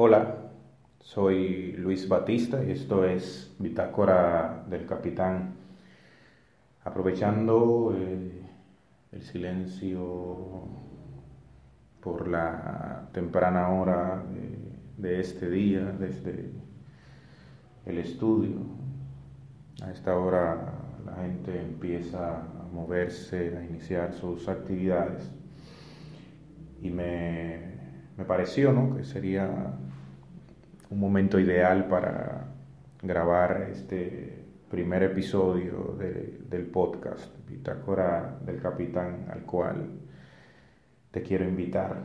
Hola, soy Luis Batista y esto es Bitácora del Capitán. Aprovechando eh, el silencio por la temprana hora de, este día, desde el estudio, a esta hora la gente empieza a moverse, a iniciar sus actividades y me, pareció que sería un momento ideal para grabar este primer episodio del podcast, Bitácora del Capitán, al cual te quiero invitar.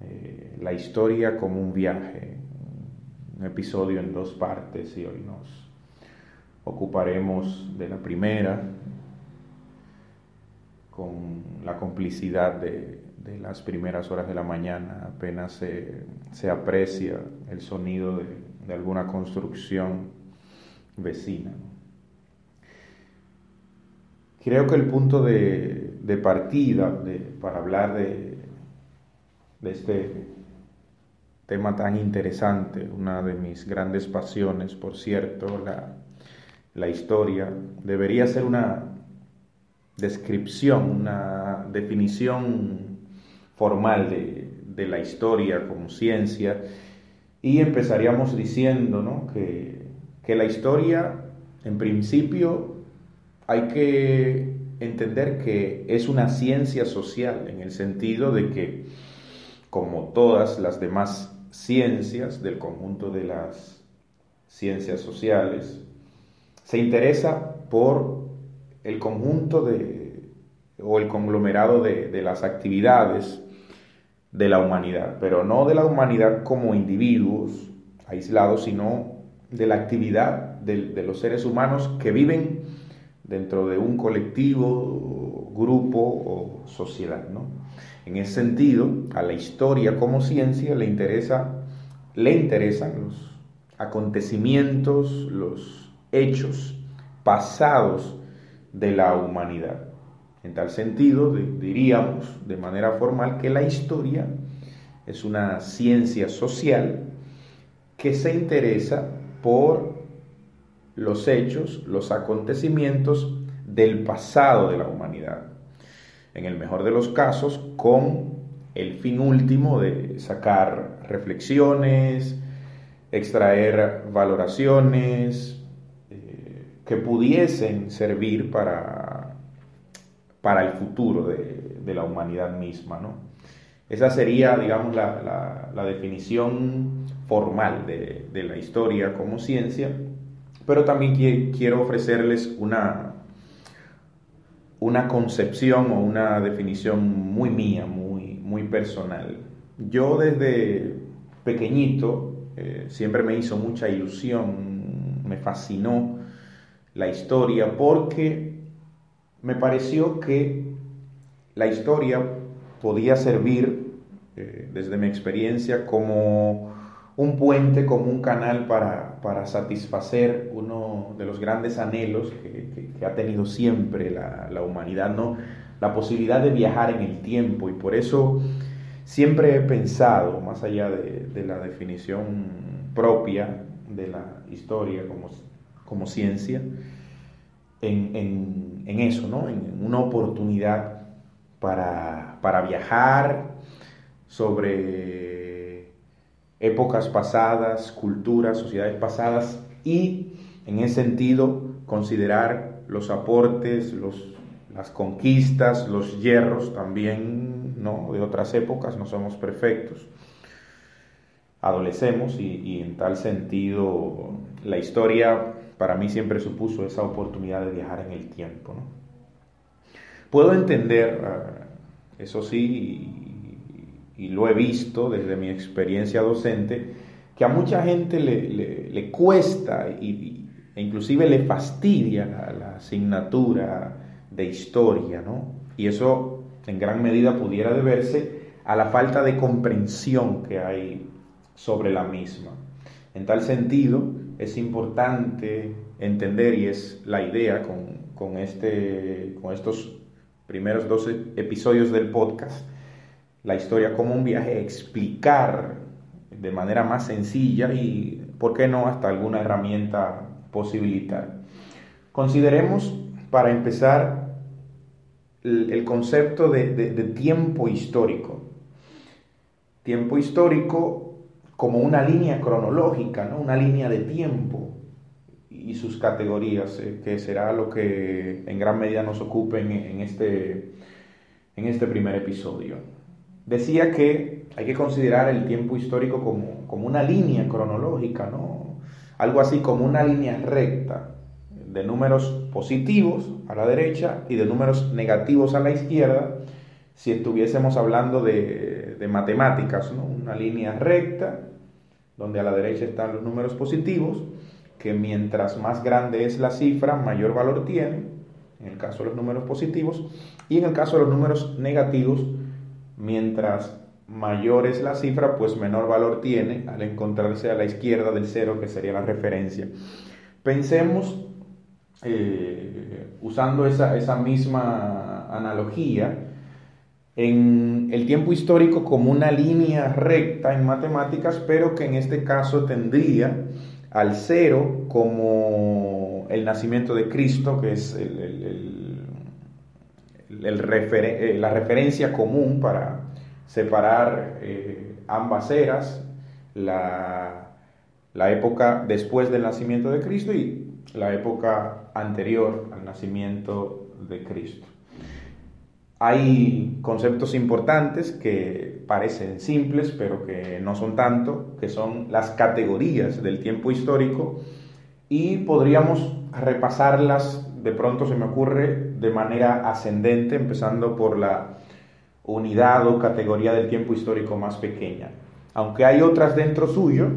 Eh, la historia como un viaje, un episodio en dos partes y hoy nos ocuparemos de la primera con la complicidad de, de las primeras horas de la mañana, apenas se, aprecia el sonido de, alguna construcción vecina. Creo que el punto de, partida para hablar de, de este tema tan interesante, una de mis grandes pasiones, por cierto, la, la historia, debería ser una descripción, una definición formal de, la historia como ciencia y empezaríamos diciendo que, que la historia en principio hay que entender que es una ciencia social en el sentido de que como todas las demás ciencias del conjunto de las ciencias sociales, se interesa por el conjunto de, o el conglomerado de, de las actividades de la humanidad, pero no de la humanidad como individuos aislados, sino de la actividad de, los seres humanos que viven dentro de un colectivo, grupo o sociedad. ¿no? En ese sentido, a la historia como ciencia le, interesa, le interesan los acontecimientos, los hechos pasados de la humanidad. En tal sentido, diríamos de manera formal que la historia es una ciencia social que se interesa por los hechos, los acontecimientos del pasado de la humanidad. En el mejor de los casos, con el fin último de sacar reflexiones, extraer valoraciones eh, que pudiesen servir para para el futuro de, la humanidad misma. ¿no? Esa sería, digamos, la, definición formal de, la historia como ciencia, pero también quiero ofrecerles una, una concepción o una definición muy mía, muy, personal. Yo desde pequeñito eh, siempre me hizo mucha ilusión, me fascinó la historia porque me pareció que la historia podía servir, eh, desde mi experiencia, como un puente, como un canal para, satisfacer uno de los grandes anhelos que, ha tenido siempre la, humanidad, ¿no? la posibilidad de viajar en el tiempo. Y por eso siempre he pensado, más allá de, la definición propia de la historia como, como ciencia, en, eso, ¿no? en una oportunidad para, para viajar sobre épocas pasadas, culturas, sociedades pasadas y en ese sentido considerar los aportes, los, las conquistas, los hierros también ¿no? de otras épocas, no somos perfectos, adolecemos y en tal sentido la historia para mí siempre supuso esa oportunidad de viajar en el tiempo. Puedo entender, ah, eso sí, y, lo he visto desde mi experiencia docente, que a mucha gente le, cuesta y, e inclusive le fastidia la, asignatura de historia, ¿no? Y eso en gran medida pudiera deberse a la falta de comprensión que hay sobre la misma. En tal sentido, es importante entender, y es la idea con, este, con estos primeros dos episodios del podcast, la historia como un viaje, explicar de manera más sencilla y, ¿por qué no?, hasta alguna herramienta posibilitar. Consideremos, para empezar, el, concepto de, tiempo histórico. Tiempo histórico como una línea cronológica, ¿no? una línea de tiempo y sus categorías, eh, que será lo que en gran medida nos ocupen en este, en este primer episodio. Decía que hay que considerar el tiempo histórico como, como una línea cronológica, ¿no? algo así como una línea recta de números positivos a la derecha y de números negativos a la izquierda, si estuviésemos hablando de, de matemáticas, ¿no? una línea recta donde a la derecha están los números positivos, que mientras más grande es la cifra, mayor valor tiene, en el caso de los números positivos, y en el caso de los números negativos, mientras mayor es la cifra, pues menor valor tiene al encontrarse a la izquierda del cero, que sería la referencia. Pensemos, eh, usando esa, esa misma analogía, en el tiempo histórico como una línea recta en matemáticas, pero que en este caso tendría al cero como el nacimiento de Cristo, que es el, eh, la referencia común para separar eh, ambas eras, la, la época después del nacimiento de Cristo y la época anterior al nacimiento de Cristo. Hay conceptos importantes que parecen simples, pero que no son tanto, que son las categorías del tiempo histórico y podríamos repasarlas, de pronto se me ocurre, de manera ascendente, empezando por la unidad o categoría del tiempo histórico más pequeña. Aunque hay otras dentro suyo,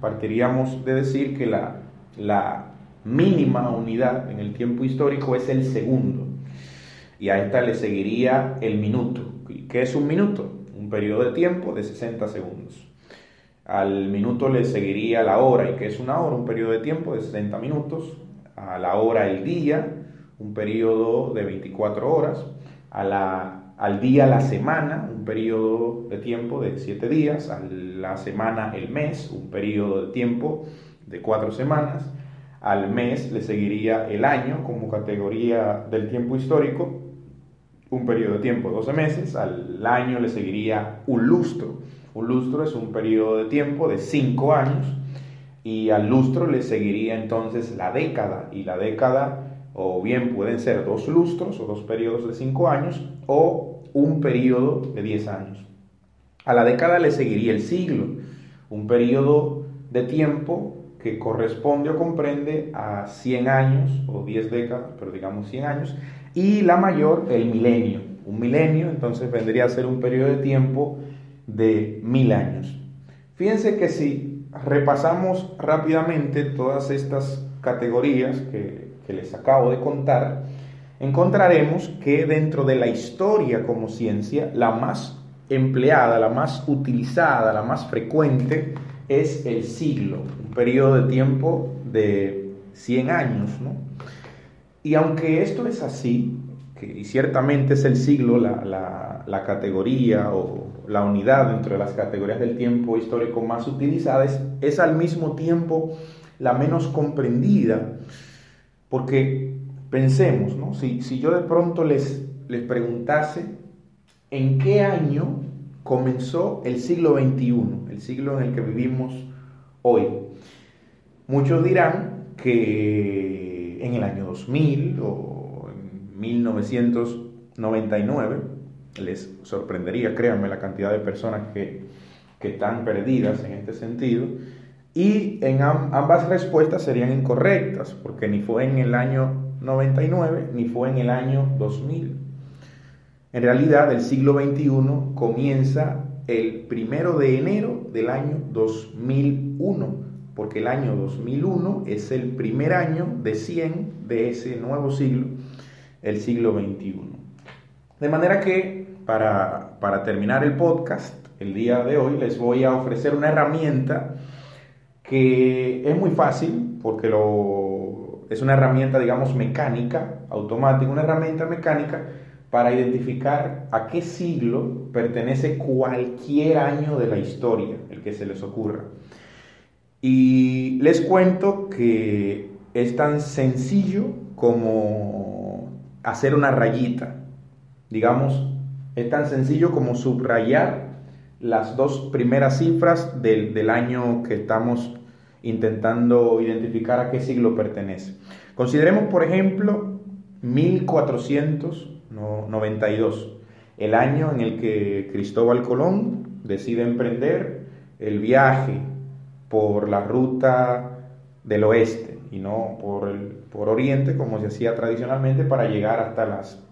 partiríamos de decir que la, la mínima unidad en el tiempo histórico es el segundo y a esta le seguiría el minuto. ¿Qué es un minuto? Un periodo de tiempo de 60 segundos. Al minuto le seguiría la hora. ¿Y qué es una hora? Un periodo de tiempo de 60 minutos. A la hora el día, un periodo de 24 horas. A la, al día la semana, un periodo de tiempo de 7 días. A la semana el mes, un periodo de tiempo de 4 semanas. Al mes le seguiría el año como categoría del tiempo histórico un periodo de tiempo, 12 meses, al año le seguiría un lustro. Un lustro es un periodo de tiempo de 5 años y al lustro le seguiría entonces la década y la década o bien pueden ser dos lustros o dos periodos de 5 años o un periodo de 10 años. A la década le seguiría el siglo, un periodo de tiempo que corresponde o comprende a 100 años o 10 décadas, pero digamos 100 años, y la mayor, el milenio. Un milenio entonces vendría a ser un periodo de tiempo de mil años. Fíjense que si repasamos rápidamente todas estas categorías que, que les acabo de contar, encontraremos que dentro de la historia como ciencia, la más empleada, la más utilizada, la más frecuente, es el siglo, un periodo de tiempo de 100 años. ¿no? Y aunque esto es así, y ciertamente es el siglo la, la, categoría o la unidad dentro de las categorías del tiempo histórico más utilizadas, es, al mismo tiempo la menos comprendida, porque pensemos, ¿no? si, si yo de pronto les, les preguntase en qué año comenzó el siglo XXI, el siglo en el que vivimos hoy, muchos dirán que en el año 2000 o en 1999. Les sorprendería, créanme, la cantidad de personas que, están perdidas en este sentido. Y en ambas respuestas serían incorrectas, porque ni fue en el año 99 ni fue en el año 2000. En realidad, el siglo XXI comienza el primero de enero del año 2001 porque el año 2001 es el primer año de 100 de ese nuevo siglo, el siglo XXI. De manera que para, terminar el podcast, el día de hoy les voy a ofrecer una herramienta que es muy fácil, porque lo, es una herramienta, digamos, mecánica, automática, una herramienta mecánica, para identificar a qué siglo pertenece cualquier año de la historia, el que se les ocurra. Y les cuento que es tan sencillo como hacer una rayita. Digamos, es tan sencillo como subrayar las dos primeras cifras del, año que estamos intentando identificar a qué siglo pertenece. Consideremos, por ejemplo, 1492, el año en el que Cristóbal Colón decide emprender el viaje por la ruta del oeste y no por, el, por oriente como se hacía tradicionalmente para llegar hasta las,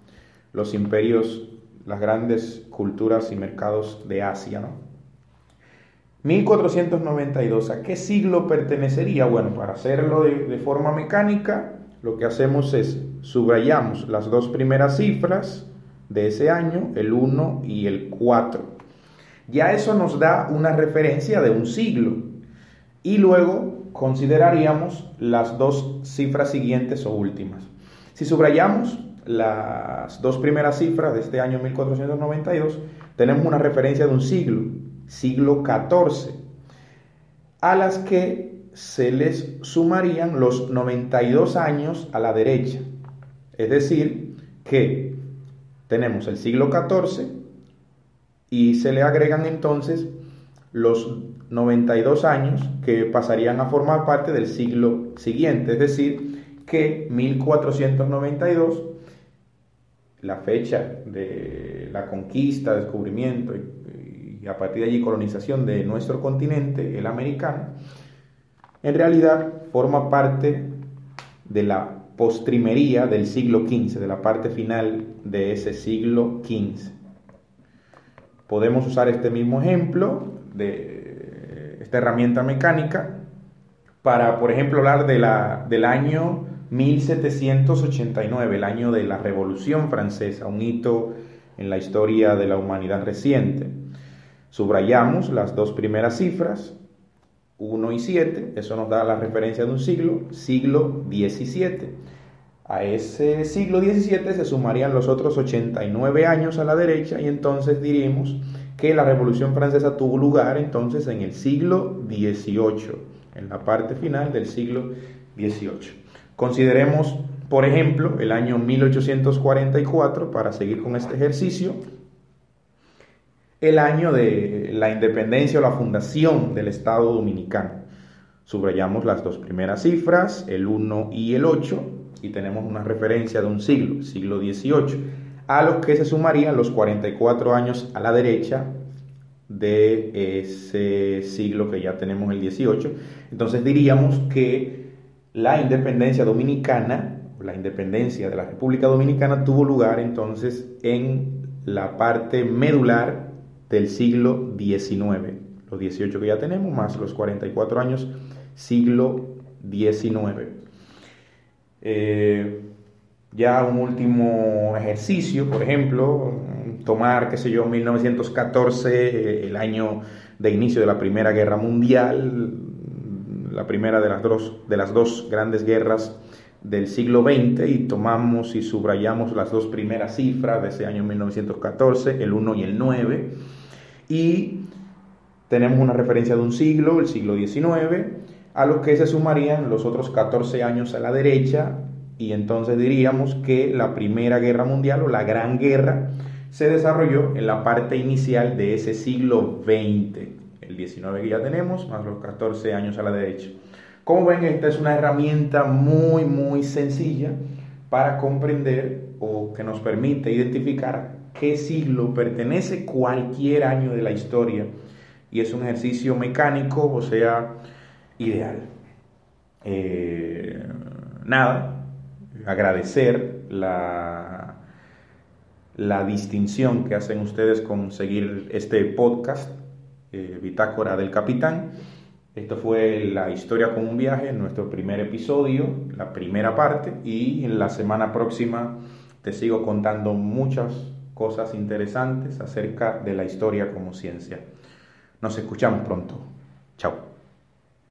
los imperios, las grandes culturas y mercados de Asia. ¿no? 1492, ¿a qué siglo pertenecería? Bueno, para hacerlo de forma mecánica, lo que hacemos es subrayamos las dos primeras cifras de ese año, el 1 y el 4. Ya eso nos da una referencia de un siglo. Y luego consideraríamos las dos cifras siguientes o últimas. Si subrayamos las dos primeras cifras de este año 1492, tenemos una referencia de un siglo, siglo XIV, a las que se les sumarían los 92 años a la derecha. Es decir, que tenemos el siglo XIV y se le agregan entonces los 92 años que pasarían a formar parte del siglo siguiente, es decir, que 1492, la fecha de la conquista, descubrimiento y, a partir de allí colonización de nuestro continente, el americano, en realidad forma parte de la postrimería del siglo XV, de la parte final de ese siglo XV. Podemos usar este mismo ejemplo de esta herramienta mecánica para, por ejemplo, hablar de la, del año 1789, el año de la Revolución Francesa, un hito en la historia de la humanidad reciente. Subrayamos las dos primeras cifras, 1 y 7, eso nos da la referencia de un siglo, siglo XVII. A ese siglo XVII se sumarían los otros 89 años a la derecha y entonces diríamos que la Revolución Francesa tuvo lugar entonces en el siglo XVIII, en la parte final del siglo XVIII. Consideremos, por ejemplo, el año 1844, para seguir con este ejercicio, el año de la independencia o la fundación del Estado Dominicano. Subrayamos las dos primeras cifras, el 1 y el 8, y tenemos una referencia de un siglo, siglo XVIII a los que se sumarían los 44 años a la derecha de ese siglo que ya tenemos el 18. Entonces diríamos que la independencia dominicana, la independencia de la República Dominicana tuvo lugar entonces en la parte medular del siglo XIX. Los 18 que ya tenemos, más los 44 años, siglo XIX. Eh, ya un último ejercicio, por ejemplo, tomar, qué sé yo, 1914, eh, el año de inicio de la Primera Guerra Mundial, la primera de las dos, de las dos grandes guerras del siglo XX y tomamos y subrayamos las dos primeras cifras de ese año 1914, el 1 y el 9, y tenemos una referencia de un siglo, el siglo XIX, a los que se sumarían los otros 14 años a la derecha, y entonces diríamos que la Primera Guerra Mundial o la Gran Guerra se desarrolló en la parte inicial de ese siglo XX, el 19 que ya tenemos, más los 14 años a la derecha. Como ven, esta es una herramienta muy, muy sencilla para comprender o que nos permite identificar qué siglo pertenece cualquier año de la historia. Y es un ejercicio mecánico, o sea, ideal. Eh, nada, agradecer la, la distinción que hacen ustedes con seguir este podcast, eh, Bitácora del Capitán. Esto fue la historia con un viaje, nuestro primer episodio, la primera parte, y en la semana próxima te sigo contando muchas cosas interesantes acerca de la historia como ciencia. Nos escuchamos pronto. Chao.